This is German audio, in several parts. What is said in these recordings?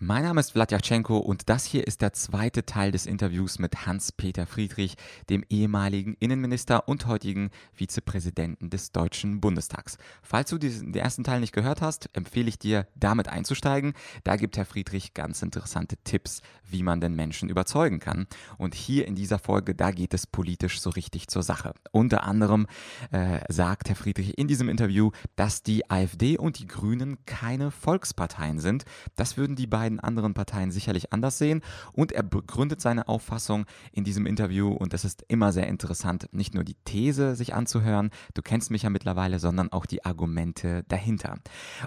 Mein Name ist Vladyachenko und das hier ist der zweite Teil des Interviews mit Hans-Peter Friedrich, dem ehemaligen Innenminister und heutigen Vizepräsidenten des Deutschen Bundestags. Falls du diesen, den ersten Teil nicht gehört hast, empfehle ich dir, damit einzusteigen. Da gibt Herr Friedrich ganz interessante Tipps, wie man den Menschen überzeugen kann. Und hier in dieser Folge, da geht es politisch so richtig zur Sache. Unter anderem äh, sagt Herr Friedrich in diesem Interview, dass die AfD und die Grünen keine Volksparteien sind. Das würden die beiden beiden anderen Parteien sicherlich anders sehen. Und er begründet seine Auffassung in diesem Interview. Und das ist immer sehr interessant, nicht nur die These sich anzuhören, du kennst mich ja mittlerweile, sondern auch die Argumente dahinter.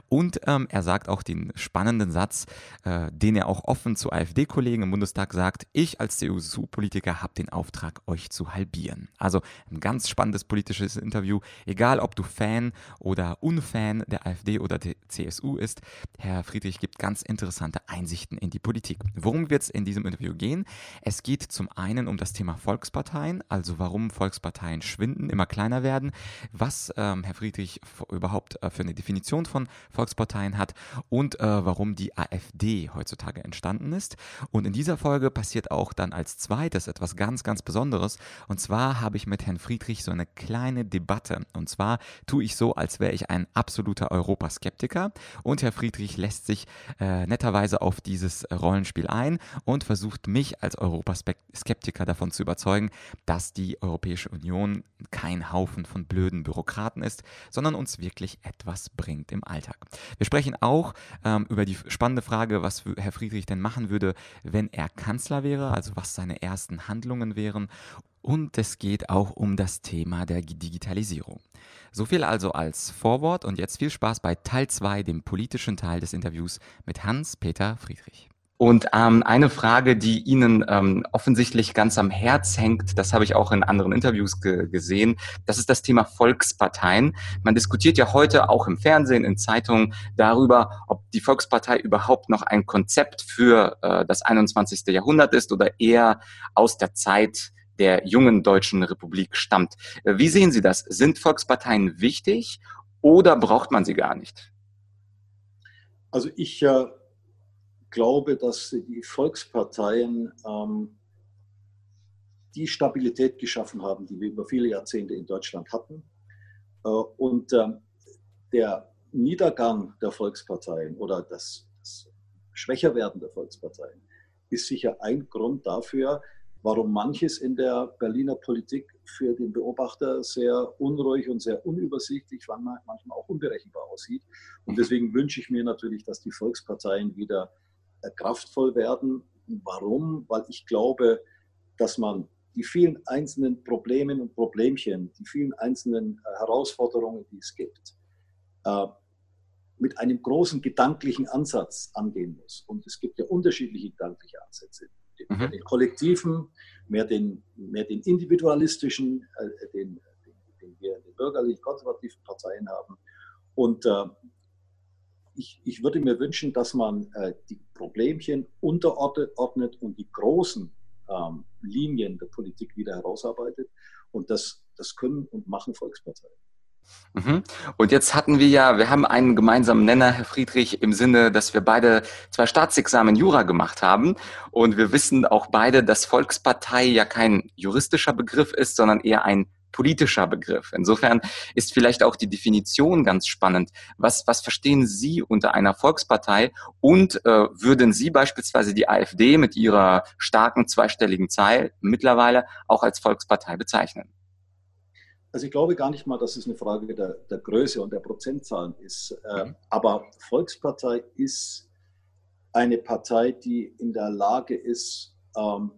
Und ähm, er sagt auch den spannenden Satz, äh, den er auch offen zu AfD-Kollegen im Bundestag sagt, ich als CSU-Politiker habe den Auftrag, euch zu halbieren. Also ein ganz spannendes politisches Interview, egal ob du Fan oder Unfan der AfD oder der CSU ist. Herr Friedrich gibt ganz interessante Einsichten in die Politik. Worum wird es in diesem Interview gehen? Es geht zum einen um das Thema Volksparteien, also warum Volksparteien schwinden, immer kleiner werden, was ähm, Herr Friedrich überhaupt äh, für eine Definition von Volksparteien hat und äh, warum die AfD heutzutage entstanden ist. Und in dieser Folge passiert auch dann als zweites etwas ganz, ganz Besonderes. Und zwar habe ich mit Herrn Friedrich so eine kleine Debatte. Und zwar tue ich so, als wäre ich ein absoluter Europaskeptiker. Und Herr Friedrich lässt sich äh, netterweise auf dieses Rollenspiel ein und versucht mich als Europaskeptiker davon zu überzeugen, dass die Europäische Union kein Haufen von blöden Bürokraten ist, sondern uns wirklich etwas bringt im Alltag. Wir sprechen auch ähm, über die spannende Frage, was Herr Friedrich denn machen würde, wenn er Kanzler wäre, also was seine ersten Handlungen wären. Und es geht auch um das Thema der Digitalisierung. So viel also als Vorwort und jetzt viel Spaß bei Teil 2, dem politischen Teil des Interviews mit Hans-Peter Friedrich. Und ähm, eine Frage, die Ihnen ähm, offensichtlich ganz am Herz hängt, das habe ich auch in anderen Interviews ge gesehen, das ist das Thema Volksparteien. Man diskutiert ja heute auch im Fernsehen, in Zeitungen darüber, ob die Volkspartei überhaupt noch ein Konzept für äh, das 21. Jahrhundert ist oder eher aus der Zeit der jungen deutschen Republik stammt. Äh, wie sehen Sie das? Sind Volksparteien wichtig oder braucht man sie gar nicht? Also ich äh, glaube, dass die Volksparteien ähm, die Stabilität geschaffen haben, die wir über viele Jahrzehnte in Deutschland hatten. Äh, und äh, der Niedergang der Volksparteien oder das, das Schwächerwerden der Volksparteien ist sicher ein Grund dafür, warum manches in der Berliner Politik für den Beobachter sehr unruhig und sehr unübersichtlich, manchmal auch unberechenbar aussieht. Und deswegen wünsche ich mir natürlich, dass die Volksparteien wieder äh, kraftvoll werden. Warum? Weil ich glaube, dass man die vielen einzelnen Problemen und Problemchen, die vielen einzelnen äh, Herausforderungen, die es gibt, äh, mit einem großen gedanklichen Ansatz angehen muss. Und es gibt ja unterschiedliche gedankliche Ansätze den, mhm. den kollektiven, mehr den, mehr den individualistischen, äh, den, den, den, wir in den bürgerlich-konservativen Parteien haben. Und äh, ich, ich würde mir wünschen, dass man äh, die Problemchen unterordnet und die großen ähm, Linien der Politik wieder herausarbeitet. Und das, das können und machen Volksparteien. Mhm. Und jetzt hatten wir ja, wir haben einen gemeinsamen Nenner, Herr Friedrich, im Sinne, dass wir beide zwei Staatsexamen Jura gemacht haben. Und wir wissen auch beide, dass Volkspartei ja kein juristischer Begriff ist, sondern eher ein politischer Begriff. Insofern ist vielleicht auch die Definition ganz spannend. Was, was verstehen Sie unter einer Volkspartei und äh, würden Sie beispielsweise die AfD mit ihrer starken zweistelligen Zahl mittlerweile auch als Volkspartei bezeichnen? Also ich glaube gar nicht mal, dass es eine Frage der, der Größe und der Prozentzahlen ist. Mhm. Aber Volkspartei ist eine Partei, die in der Lage ist, ähm,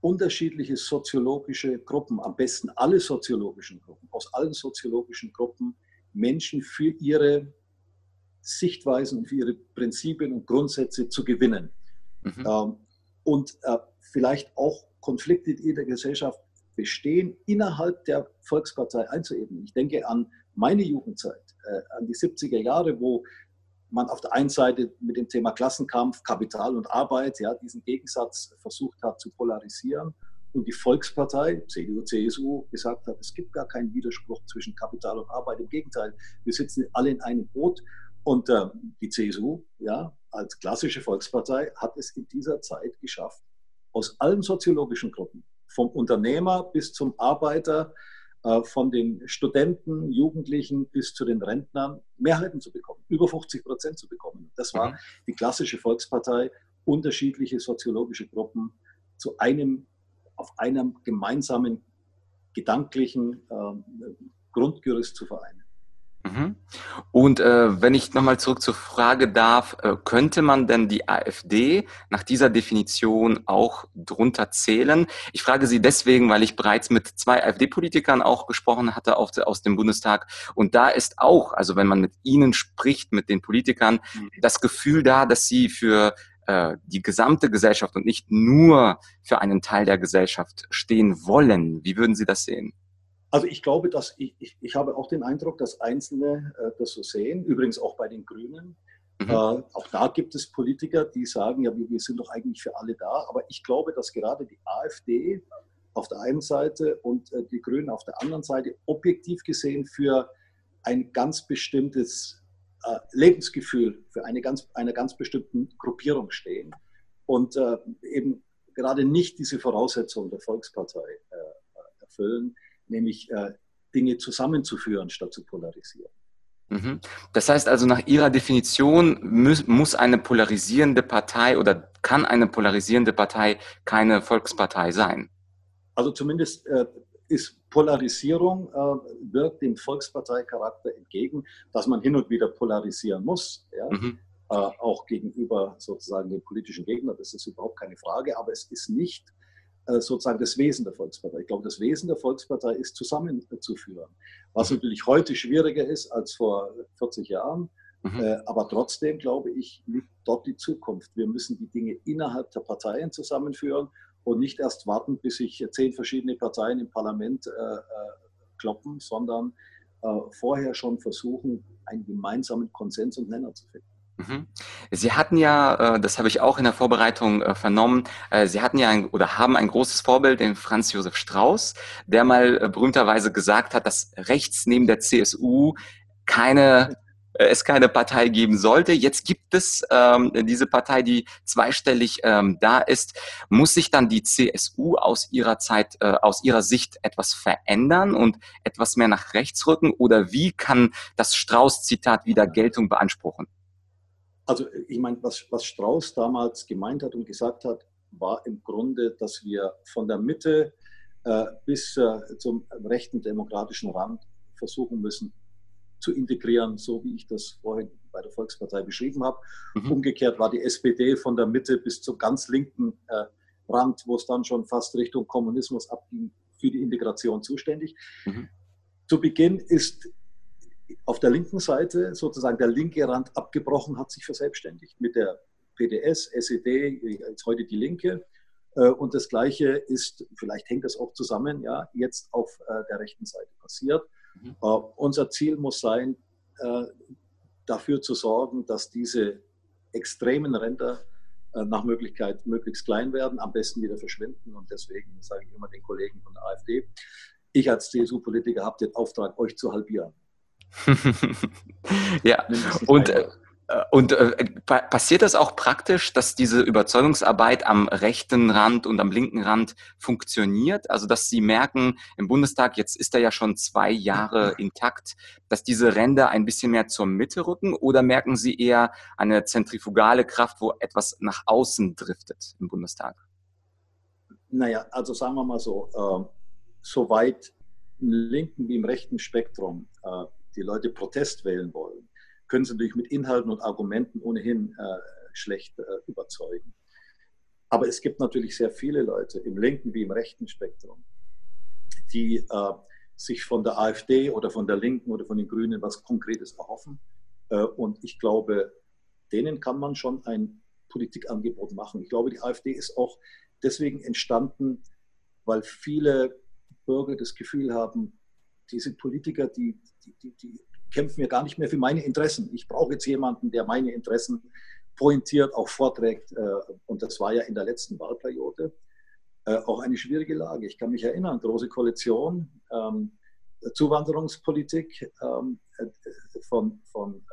unterschiedliche soziologische Gruppen, am besten alle soziologischen Gruppen, aus allen soziologischen Gruppen Menschen für ihre Sichtweisen und für ihre Prinzipien und Grundsätze zu gewinnen. Mhm. Ähm, und äh, vielleicht auch Konflikte in der Gesellschaft Bestehen innerhalb der Volkspartei einzuebnen. Ich denke an meine Jugendzeit, äh, an die 70er Jahre, wo man auf der einen Seite mit dem Thema Klassenkampf, Kapital und Arbeit, ja, diesen Gegensatz versucht hat zu polarisieren und die Volkspartei, CDU, CSU, gesagt hat, es gibt gar keinen Widerspruch zwischen Kapital und Arbeit. Im Gegenteil, wir sitzen alle in einem Boot. Und äh, die CSU, ja, als klassische Volkspartei, hat es in dieser Zeit geschafft, aus allen soziologischen Gruppen, vom Unternehmer bis zum Arbeiter, äh, von den Studenten, Jugendlichen bis zu den Rentnern Mehrheiten zu bekommen, über 50 Prozent zu bekommen. Das war mhm. die klassische Volkspartei, unterschiedliche soziologische Gruppen zu einem, auf einem gemeinsamen gedanklichen äh, Grundgerüst zu vereinen. Mhm. Und äh, wenn ich nochmal zurück zur Frage darf, äh, könnte man denn die AfD nach dieser Definition auch drunter zählen? Ich frage Sie deswegen, weil ich bereits mit zwei AfD-Politikern auch gesprochen hatte aus dem Bundestag. Und da ist auch, also wenn man mit ihnen spricht, mit den Politikern, mhm. das Gefühl da, dass sie für äh, die gesamte Gesellschaft und nicht nur für einen Teil der Gesellschaft stehen wollen. Wie würden Sie das sehen? Also ich glaube, dass ich, ich, ich habe auch den Eindruck, dass Einzelne äh, das so sehen, übrigens auch bei den Grünen. Mhm. Äh, auch da gibt es Politiker, die sagen, ja, wir, wir sind doch eigentlich für alle da. Aber ich glaube, dass gerade die AfD auf der einen Seite und äh, die Grünen auf der anderen Seite objektiv gesehen für ein ganz bestimmtes äh, Lebensgefühl, für eine ganz, einer ganz bestimmten Gruppierung stehen und äh, eben gerade nicht diese Voraussetzungen der Volkspartei äh, erfüllen nämlich äh, Dinge zusammenzuführen, statt zu polarisieren. Mhm. Das heißt also, nach Ihrer Definition muss, muss eine polarisierende Partei oder kann eine polarisierende Partei keine Volkspartei sein? Also zumindest äh, ist Polarisierung, äh, wirkt dem Volksparteicharakter entgegen, dass man hin und wieder polarisieren muss, ja? mhm. äh, auch gegenüber sozusagen den politischen Gegnern, das ist überhaupt keine Frage, aber es ist nicht sozusagen das Wesen der Volkspartei. Ich glaube, das Wesen der Volkspartei ist zusammenzuführen. Was natürlich heute schwieriger ist als vor 40 Jahren. Mhm. Äh, aber trotzdem, glaube ich, liegt dort die Zukunft. Wir müssen die Dinge innerhalb der Parteien zusammenführen und nicht erst warten, bis sich zehn verschiedene Parteien im Parlament äh, äh kloppen, sondern äh, vorher schon versuchen, einen gemeinsamen Konsens und Nenner zu finden. Mhm. Sie hatten ja, äh, das habe ich auch in der Vorbereitung äh, vernommen, äh, Sie hatten ja ein, oder haben ein großes Vorbild, den Franz Josef Strauß, der mal berühmterweise gesagt hat, dass rechts neben der CSU keine es keine Partei geben sollte. Jetzt gibt es ähm, diese Partei, die zweistellig ähm, da ist. Muss sich dann die CSU aus ihrer Zeit, äh, aus ihrer Sicht etwas verändern und etwas mehr nach rechts rücken? Oder wie kann das Strauß-Zitat wieder Geltung beanspruchen? Also ich meine, was, was Strauß damals gemeint hat und gesagt hat, war im Grunde, dass wir von der Mitte äh, bis äh, zum rechten demokratischen Rand versuchen müssen zu integrieren, so wie ich das vorhin bei der Volkspartei beschrieben habe. Mhm. Umgekehrt war die SPD von der Mitte bis zum ganz linken äh, Rand, wo es dann schon fast Richtung Kommunismus abging, für die Integration zuständig. Mhm. Zu Beginn ist auf der linken Seite sozusagen der linke Rand abgebrochen, hat sich verselbstständigt mit der PDS, SED, jetzt heute die Linke. Äh, und das Gleiche ist, vielleicht hängt das auch zusammen, ja, jetzt auf äh, der rechten Seite passiert. Mhm. Uh, unser Ziel muss sein, dafür zu sorgen, dass diese extremen Ränder nach Möglichkeit möglichst klein werden, am besten wieder verschwinden. Und deswegen sage ich immer den Kollegen von der AfD, ich als CSU-Politiker habe den Auftrag, euch zu halbieren. ja, und, äh, und äh, passiert das auch praktisch, dass diese Überzeugungsarbeit am rechten Rand und am linken Rand funktioniert? Also, dass Sie merken, im Bundestag, jetzt ist er ja schon zwei Jahre intakt, dass diese Ränder ein bisschen mehr zur Mitte rücken? Oder merken Sie eher eine zentrifugale Kraft, wo etwas nach außen driftet im Bundestag? Naja, also sagen wir mal so, äh, soweit im linken wie im rechten Spektrum äh, die Leute Protest wählen wollen, können sie natürlich mit Inhalten und Argumenten ohnehin äh, schlecht äh, überzeugen. Aber es gibt natürlich sehr viele Leute im linken wie im rechten Spektrum, die äh, sich von der AfD oder von der Linken oder von den Grünen was Konkretes erhoffen. Äh, und ich glaube, denen kann man schon ein Politikangebot machen. Ich glaube, die AfD ist auch deswegen entstanden, weil viele Bürger das Gefühl haben, diese Politiker, die, die, die, kämpfen ja gar nicht mehr für meine Interessen. Ich brauche jetzt jemanden, der meine Interessen pointiert, auch vorträgt. Äh, und das war ja in der letzten Wahlperiode. äh, auch eine schwierige Lage. Ich kann mich erinnern, große Koalition, ähm, Zuwanderungspolitik ähm, äh, von, von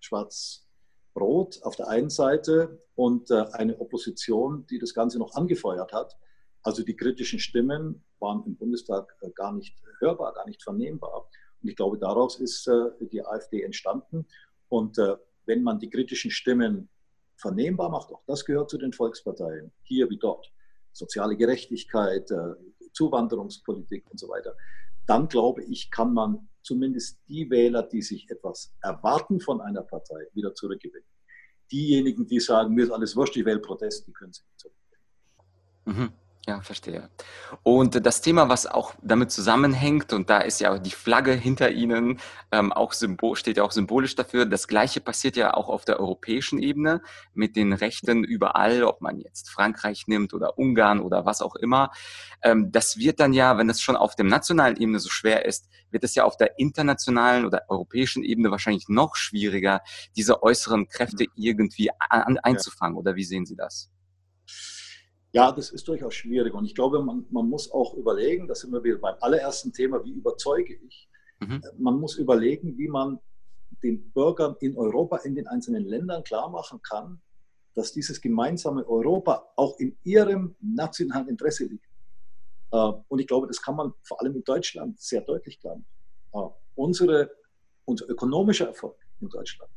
Schwarz-Rot auf der einen Seite und eine Opposition, die das Ganze noch angefeuert hat. Also die kritischen Stimmen waren im Bundestag gar nicht hörbar, gar nicht vernehmbar. Und ich glaube, daraus ist äh, die AfD entstanden. Und äh, wenn man die kritischen Stimmen vernehmbar macht, auch das gehört zu den Volksparteien, hier wie dort, soziale Gerechtigkeit, äh, Zuwanderungspolitik und so weiter, dann glaube ich, kann man zumindest die Wähler, die sich etwas erwarten von einer Partei, wieder zurückgewinnen. Diejenigen, die sagen, mir ist alles wurscht, ich wähle Protest, die können sie nicht zurückgewinnen. Mhm. Ja, verstehe. Und das Thema, was auch damit zusammenhängt, und da ist ja die Flagge hinter Ihnen ähm, auch symbol, steht ja auch symbolisch dafür. Das Gleiche passiert ja auch auf der europäischen Ebene mit den Rechten überall, ob man jetzt Frankreich nimmt oder Ungarn oder was auch immer. Ähm, das wird dann ja, wenn es schon auf der nationalen Ebene so schwer ist, wird es ja auf der internationalen oder europäischen Ebene wahrscheinlich noch schwieriger, diese äußeren Kräfte mhm. irgendwie an, einzufangen. Oder wie sehen Sie das? Ja, das ist durchaus schwierig. Und ich glaube, man, man muss auch überlegen, das sind wir wieder beim allerersten Thema, wie überzeuge ich? Mhm. Man muss überlegen, wie man den Bürgern in Europa, in den einzelnen Ländern klar machen kann, dass dieses gemeinsame Europa auch in ihrem nationalen Interesse liegt. Äh, und ich glaube, das kann man vor allem in Deutschland sehr deutlich klar machen. Äh, unsere, unser ökonomischer Erfolg in Deutschland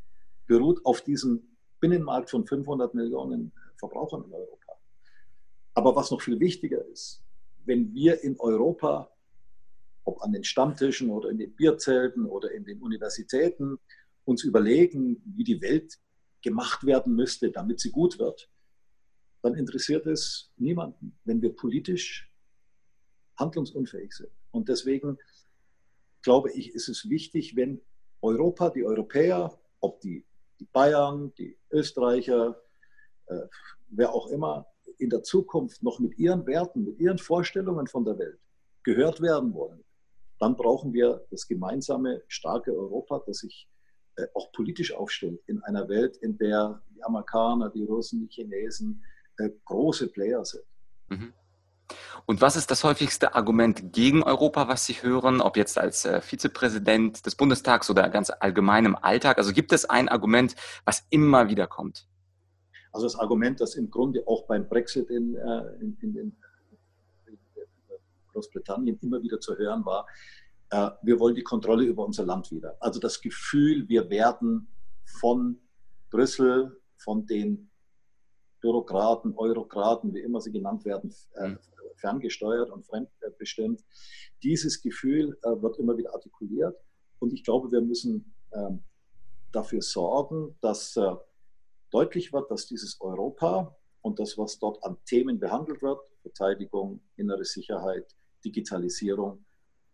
beruht auf diesem Binnenmarkt von 500 Millionen Verbrauchern in Europa. Aber was noch viel wichtiger ist, wenn wir in Europa, ob an den Stammtischen oder in den Bierzelten oder in den Universitäten, uns überlegen, wie die Welt gemacht werden müsste, damit sie gut wird, dann interessiert es niemanden, wenn wir politisch handlungsunfähig sind. Und deswegen glaube ich, ist es wichtig, wenn Europa, die Europäer, ob die, die Bayern, die Österreicher, äh, wer auch immer, in der Zukunft noch mit ihren Werten, mit ihren Vorstellungen von der Welt gehört werden wollen, dann brauchen wir das gemeinsame, starke Europa, das sich äh, auch politisch aufstellt in einer Welt, in der die Amerikaner, die Russen, die Chinesen äh, große Player sind. Mhm. Und was ist das häufigste Argument gegen Europa, was Sie hören, ob jetzt als äh, Vizepräsident des Bundestags oder ganz allgemein im Alltag? Also gibt es ein Argument, was immer wieder kommt? Also das Argument, das im Grunde auch beim Brexit in, äh, in, in, in Großbritannien immer wieder zu hören war, äh, wir wollen die Kontrolle über unser Land wieder. Also das Gefühl, wir werden von Brüssel, von den Bürokraten, Eurokraten, wie immer sie genannt werden, äh, mhm. ferngesteuert und fremdbestimmt. Dieses Gefühl wird immer wieder artikuliert. Und ich glaube, wir müssen ähm, dafür sorgen, dass deutlich wird, dass dieses Europa und das, was dort an Themen behandelt wird, Verteidigung, innere Sicherheit, Digitalisierung,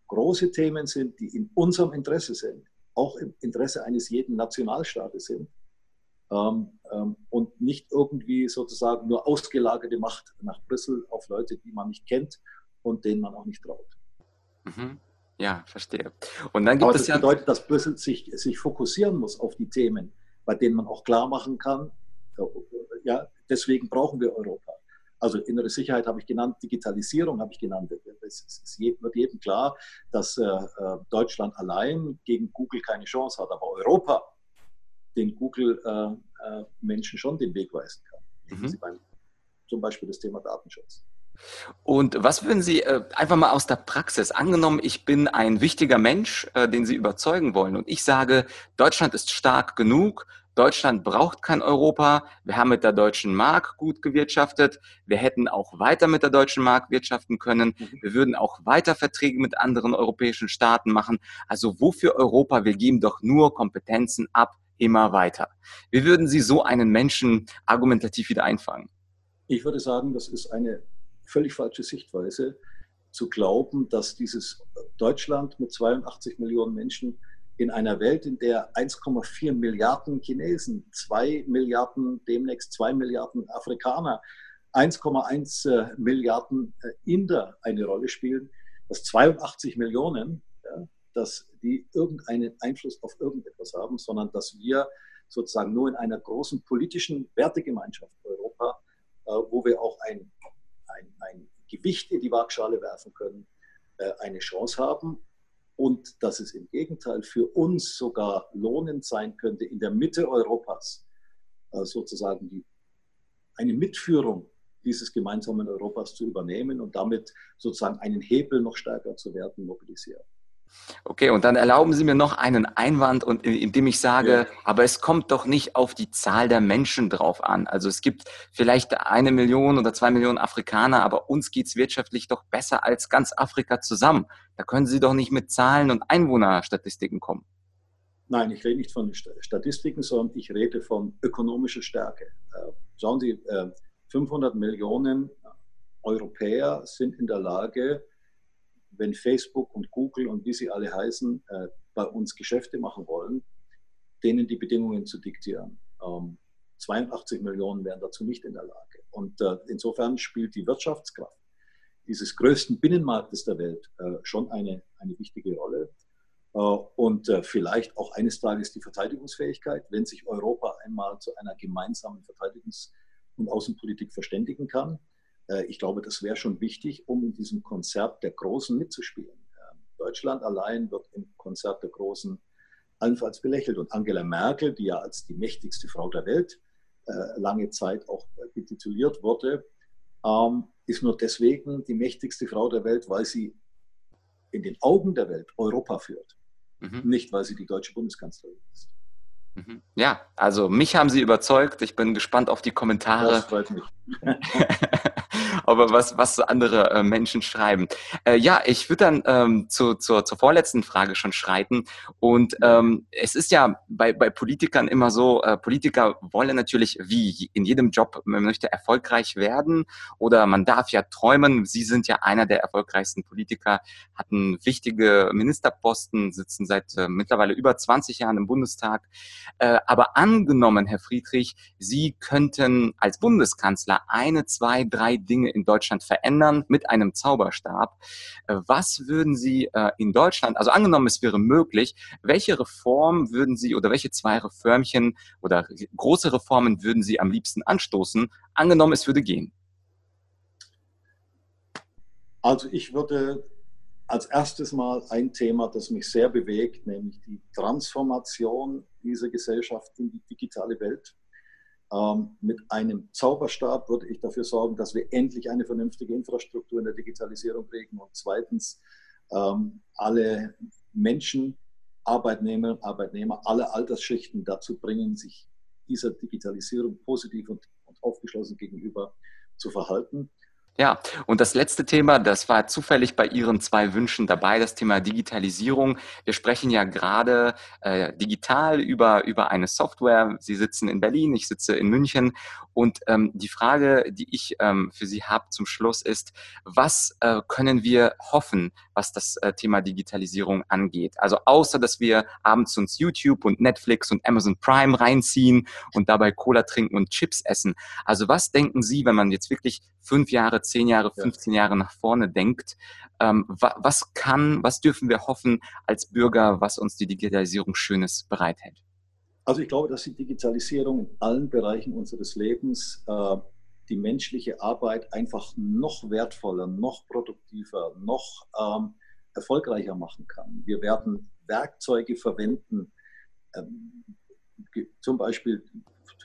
große Themen sind, die in unserem Interesse sind, auch im Interesse eines jeden Nationalstaates sind ähm, ähm, und nicht irgendwie sozusagen nur ausgelagerte Macht nach Brüssel auf Leute, die man nicht kennt und denen man auch nicht traut. Mhm. Ja, verstehe. Und dann gibt Aber es das ja bedeutet, dass Brüssel sich, sich fokussieren muss auf die Themen, bei denen man auch klar machen kann, äh, ja, deswegen brauchen wir Europa. Also innere Sicherheit habe ich genannt, Digitalisierung habe ich genannt. Es wird jedem klar, dass äh, äh, Deutschland allein gegen Google keine Chance hat, aber Europa den Google-Menschen schon den Weg weisen kann. Mhm. Beim, zum Beispiel das Thema Datenschutz. Und was würden Sie äh, einfach mal aus der Praxis, angenommen, ich bin ein wichtiger Mensch, äh, den Sie überzeugen wollen und ich sage, Deutschland ist stark genug, Deutschland braucht kein Europa. Wir haben mit der deutschen Mark gut gewirtschaftet. Wir hätten auch weiter mit der deutschen Mark wirtschaften können. Mhm. Wir würden auch weiter Verträge mit anderen europäischen Staaten machen. Also wofür Europa? Wir geben doch nur Kompetenzen ab, immer weiter. Wie würden Sie so einen Menschen argumentativ wieder einfangen? Ich würde sagen, das ist eine völlig falsche Sichtweise, zu glauben, dass dieses Deutschland mit 82 Millionen Menschen in einer Welt, in der 1,4 Milliarden Chinesen, 2 Milliarden, demnächst 2 Milliarden Afrikaner, 1,1 äh, Milliarden äh, Inder eine Rolle spielen, dass 82 Millionen, ja, dass die irgendeinen Einfluss auf irgendetwas haben, sondern dass wir sozusagen nur in einer großen politischen Wertegemeinschaft Europa, äh, wo wir auch ein, ein, ein Gewicht in die Waagschale werfen können, äh, eine Chance haben und dass es im Gegenteil für uns sogar lohnend sein könnte, in der Mitte Europas äh, sozusagen die, eine Mitführung dieses gemeinsamen Europas zu übernehmen und damit sozusagen einen Hebel noch stärker zu werden, mobilisieren. Okay, und dann erlauben Sie mir noch einen Einwand, und indem ich sage, ja. aber es kommt doch nicht auf die Zahl der Menschen drauf an. Also es gibt vielleicht eine Million oder zwei Millionen Afrikaner, aber uns geht es wirtschaftlich doch besser als ganz Afrika zusammen. Da können Sie doch nicht mit Zahlen und Einwohnerstatistiken kommen. Nein, ich rede nicht von Statistiken, sondern ich rede von ökonomischer Stärke. Äh, schauen Sie, 500 äh, Millionen Europäer sind in der Lage, wenn Facebook und Google und wie sie alle heißen, äh, bei uns Geschäfte machen wollen, denen die Bedingungen zu diktieren. Ähm, 82 Millionen wären dazu nicht in der Lage. Und äh, insofern spielt die Wirtschaftskraft dieses größten Binnenmarktes der Welt äh, schon eine, eine wichtige Rolle. Äh, und äh, vielleicht auch eines Tages die Verteidigungsfähigkeit, wenn sich Europa einmal zu einer gemeinsamen Verteidigungs- und Außenpolitik verständigen kann ich glaube, das wäre schon wichtig, um in diesem Konzert der Großen mitzuspielen. Deutschland allein wird im Konzert der Großen allenfalls belächelt. Und Angela Merkel, die ja als die mächtigste Frau der Welt äh, lange Zeit auch betituliert wurde, ähm, ist nur deswegen die mächtigste Frau der Welt, weil sie in den Augen der Welt Europa führt. Mhm. Nicht, weil sie die deutsche Bundeskanzlerin ist. Mhm. Ja, also mich haben Sie überzeugt. Ich bin gespannt auf die Kommentare. Das freut mich. aber was, was andere äh, Menschen schreiben. Äh, ja, ich würde dann ähm, zu, zur, zur vorletzten Frage schon schreiten. Und ähm, es ist ja bei, bei Politikern immer so, äh, Politiker wollen natürlich wie in jedem Job, man möchte erfolgreich werden oder man darf ja träumen. Sie sind ja einer der erfolgreichsten Politiker, hatten wichtige Ministerposten, sitzen seit äh, mittlerweile über 20 Jahren im Bundestag. Äh, aber angenommen, Herr Friedrich, Sie könnten als Bundeskanzler eine, zwei, drei Dinge in Deutschland verändern mit einem Zauberstab. Äh, was würden Sie äh, in Deutschland, also angenommen, es wäre möglich, welche Reform würden Sie oder welche zwei Reformchen oder große Reformen würden Sie am liebsten anstoßen? Angenommen, es würde gehen. Also ich würde als erstes mal ein Thema, das mich sehr bewegt, nämlich die Transformation dieser Gesellschaft in die digitale Welt. Ähm, mit einem Zauberstab würde ich dafür sorgen, dass wir endlich eine vernünftige Infrastruktur in der Digitalisierung kriegen und zweitens ähm, alle Menschen, Arbeitnehmer, Arbeitnehmer, alle Altersschichten dazu bringen, sich dieser Digitalisierung positiv und, und aufgeschlossen gegenüber zu verhalten. Ja, und das letzte Thema, das war zufällig bei Ihren zwei Wünschen dabei, das Thema Digitalisierung. Wir sprechen ja gerade äh, digital über, über eine Software. Sie sitzen in Berlin, ich sitze in München. Und ähm, die Frage, die ich ähm, für Sie habe zum Schluss ist, was äh, können wir hoffen, was das äh, Thema Digitalisierung angeht? Also außer, dass wir abends uns YouTube und Netflix und Amazon Prime reinziehen und dabei Cola trinken und Chips essen. Also was denken Sie, wenn man jetzt wirklich fünf Jahre, zehn Jahre, 15 Jahre nach vorne denkt, ähm, was kann, was dürfen wir hoffen als Bürger, was uns die Digitalisierung Schönes bereithält? Also ich glaube, dass die Digitalisierung in allen Bereichen unseres Lebens äh, die menschliche Arbeit einfach noch wertvoller, noch produktiver, noch ähm, erfolgreicher machen kann. Wir werden Werkzeuge verwenden, ähm, zum Beispiel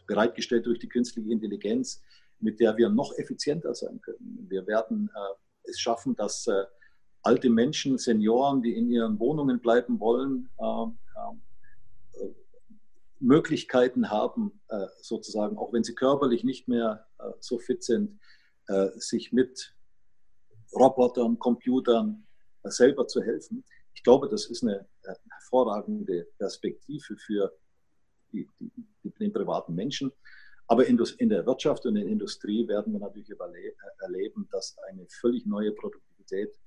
bereitgestellt durch die künstliche Intelligenz, mit der wir noch effizienter sein können. Wir werden äh, es schaffen, dass äh, alte Menschen, Senioren, die in ihren Wohnungen bleiben wollen, äh, äh Möglichkeiten haben, äh, sozusagen, auch wenn sie körperlich nicht mehr äh, so fit sind, sich mit Robotern, Computern selber zu helfen. Ich glaube, das ist eine hervorragende Perspektive für die, die, den privaten Menschen. Aber in der Wirtschaft und in der Industrie werden wir natürlich äh, erleben, dass eine völlig neue Produktivität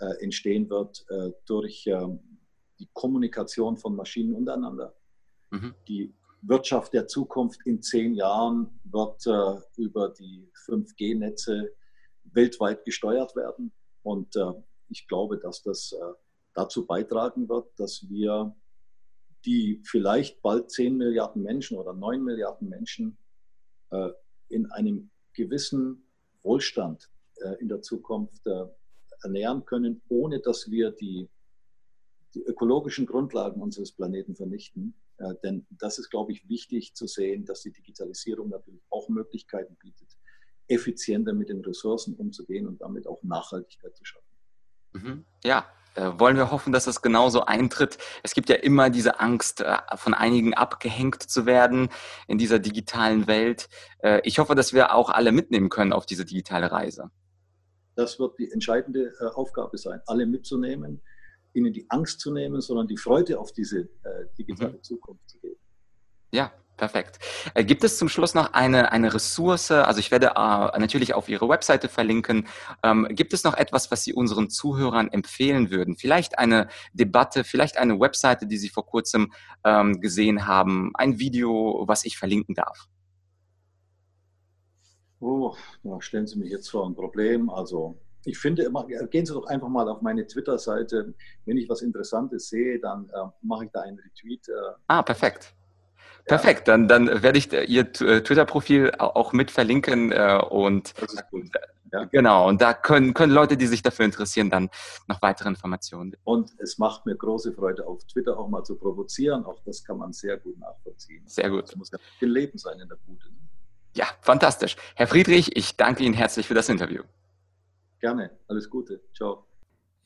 äh, entstehen wird äh, durch ähm, die Kommunikation von Maschinen untereinander. Mhm. Die Wirtschaft der Zukunft in zehn Jahren wird über die 5G-Netze weltweit gesteuert werden. Und ich glaube, dass das dazu beitragen wird, dass wir die vielleicht bald 10 Milliarden Menschen oder 9 Milliarden Menschen äh, in einem gewissen Wohlstand äh, in der Zukunft äh, ernähren können, ohne dass wir die, die ökologischen Grundlagen unseres Planeten vernichten. Äh, denn das ist, glaube ich, wichtig zu sehen, dass die Digitalisierung natürlich auch Möglichkeiten bietet, effizienter mit den Ressourcen umzugehen und damit auch Nachhaltigkeit zu schaffen. Mhm. Ja, äh, wollen wir hoffen, dass das genauso eintritt. Es gibt ja immer diese Angst, äh, von einigen abgehängt zu werden in dieser digitalen Welt. Äh, ich hoffe, dass wir auch alle mitnehmen können auf diese digitale Reise. Das wird die entscheidende Aufgabe sein, alle mitzunehmen, ihnen die Angst zu nehmen, sondern die Freude auf diese digitale mhm. Zukunft zu geben. Ja, Perfekt. Äh, gibt es zum Schluss noch eine, eine Ressource? Also ich werde äh, natürlich auf Ihre Webseite verlinken. Ähm, gibt es noch etwas, was Sie unseren Zuhörern empfehlen würden? Vielleicht eine Debatte, vielleicht eine Webseite, die Sie vor kurzem ähm, gesehen haben, ein Video, was ich verlinken darf? Oh, da stellen Sie mich jetzt vor ein Problem. Also ich finde immer, gehen Sie doch einfach mal auf meine Twitter-Seite. Wenn ich was Interessantes sehe, dann äh, mache ich da einen Retweet. Äh, ah, perfekt. Perfekt, dann, dann werde ich Ihr äh, Twitter-Profil auch mit verlinken äh, und ja. genau, und da können, können Leute, die sich dafür interessieren, dann noch weitere Informationen. Und es macht mir große Freude, auf Twitter auch mal zu provozieren. Auch das kann man sehr gut nachvollziehen. Sehr gut. Das muss ja viel Leben sein in der Gute. Ne? Ja, fantastisch. Herr Friedrich, ich danke Ihnen herzlich für das Interview. Gerne, alles Gute. Ciao.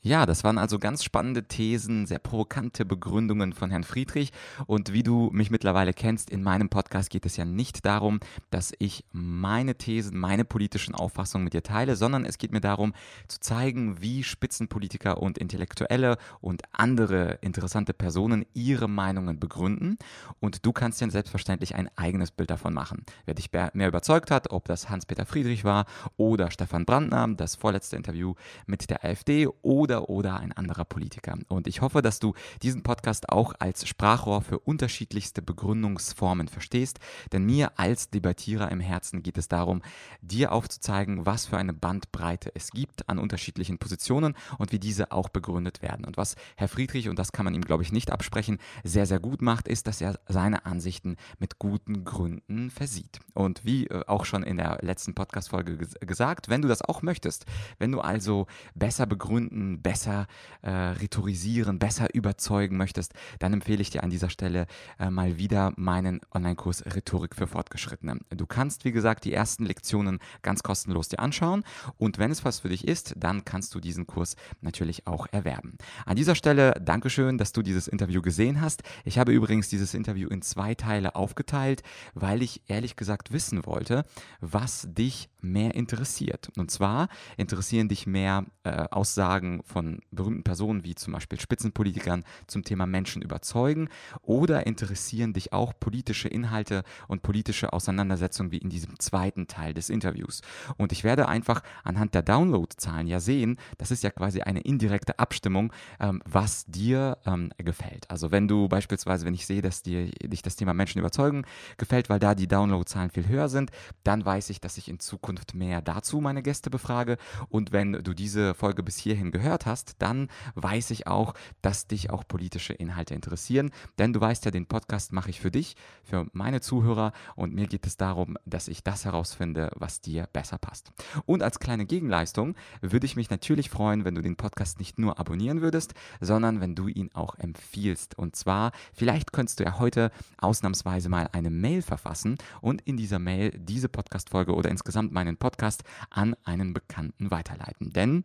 Ja, das waren also ganz spannende Thesen, sehr provokante Begründungen von Herrn Friedrich. Und wie du mich mittlerweile kennst, in meinem Podcast geht es ja nicht darum, dass ich meine Thesen, meine politischen Auffassungen mit dir teile, sondern es geht mir darum zu zeigen, wie Spitzenpolitiker und Intellektuelle und andere interessante Personen ihre Meinungen begründen. Und du kannst dir selbstverständlich ein eigenes Bild davon machen. Wer dich mehr überzeugt hat, ob das Hans-Peter Friedrich war oder Stefan Brandner, das vorletzte Interview mit der AfD oder oder oder ein anderer Politiker. Und ich hoffe, dass du diesen Podcast auch als Sprachrohr für unterschiedlichste Begründungsformen verstehst, denn mir als Debattierer im Herzen geht es darum, dir aufzuzeigen, was für eine Bandbreite es gibt an unterschiedlichen Positionen und wie diese auch begründet werden. Und was Herr Friedrich, und das kann man ihm, glaube ich, nicht absprechen, sehr, sehr gut macht, ist, dass er seine Ansichten mit guten Gründen versieht. Und wie äh, auch schon in der letzten Podcast-Folge gesagt, wenn du das auch möchtest, wenn du also besser begründen, besser äh, rhetorisieren, besser überzeugen möchtest, dann empfehle ich dir an dieser Stelle äh, mal wieder meinen Online-Kurs Rhetorik für Fortgeschrittene. Du kannst, wie gesagt, die ersten Lektionen ganz kostenlos dir anschauen und wenn es was für dich ist, dann kannst du diesen Kurs natürlich auch erwerben. An dieser Stelle Dankeschön, dass du dieses Interview gesehen hast. Ich habe übrigens dieses Interview in zwei Teile aufgeteilt, weil ich ehrlich gesagt wissen wollte, was dich mehr interessiert. Und zwar interessieren dich mehr äh, Aussagen von berühmten Personen wie zum Beispiel Spitzenpolitikern zum Thema Menschen überzeugen oder interessieren dich auch politische Inhalte und politische Auseinandersetzungen wie in diesem zweiten Teil des Interviews. Und ich werde einfach anhand der Downloadzahlen ja sehen, das ist ja quasi eine indirekte Abstimmung, ähm, was dir ähm, gefällt. Also wenn du beispielsweise, wenn ich sehe, dass dir dich das Thema Menschen überzeugen gefällt, weil da die Downloadzahlen viel höher sind, dann weiß ich, dass ich in Zukunft mehr dazu meine Gäste befrage. Und wenn du diese Folge bis hierhin gehört gehört hast, dann weiß ich auch, dass dich auch politische Inhalte interessieren. Denn du weißt ja, den Podcast mache ich für dich, für meine Zuhörer und mir geht es darum, dass ich das herausfinde, was dir besser passt. Und als kleine Gegenleistung würde ich mich natürlich freuen, wenn du den Podcast nicht nur abonnieren würdest, sondern wenn du ihn auch empfiehlst. Und zwar, vielleicht könntest du ja heute ausnahmsweise mal eine Mail verfassen und in dieser Mail diese Podcast-Folge oder insgesamt meinen Podcast an einen Bekannten weiterleiten. Denn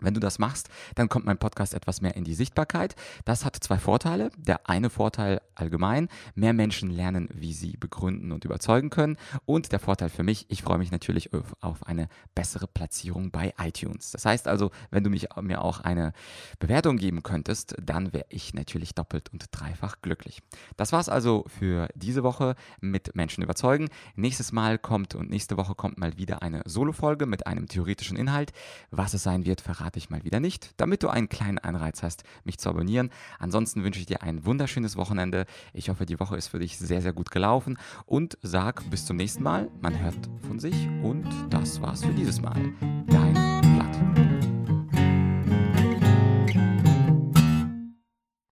wenn du das machst, dann kommt mein Podcast etwas mehr in die Sichtbarkeit. Das hat zwei Vorteile. Der eine Vorteil allgemein, mehr Menschen lernen, wie sie begründen und überzeugen können. Und der Vorteil für mich, ich freue mich natürlich auf eine bessere Platzierung bei iTunes. Das heißt also, wenn du mich, mir auch eine Bewertung geben könntest, dann wäre ich natürlich doppelt und dreifach glücklich. Das war's also für diese Woche mit Menschen überzeugen. Nächstes Mal kommt und nächste Woche kommt mal wieder eine Solo-Folge mit einem theoretischen Inhalt. Was es sein wird, verrate verrate ich mal wieder nicht, damit du einen kleinen Anreiz hast, mich zu abonnieren. Ansonsten wünsche ich dir ein wunderschönes Wochenende. Ich hoffe, die Woche ist für dich sehr, sehr gut gelaufen und sag bis zum nächsten Mal. Man hört von sich und das war's für dieses Mal. Dein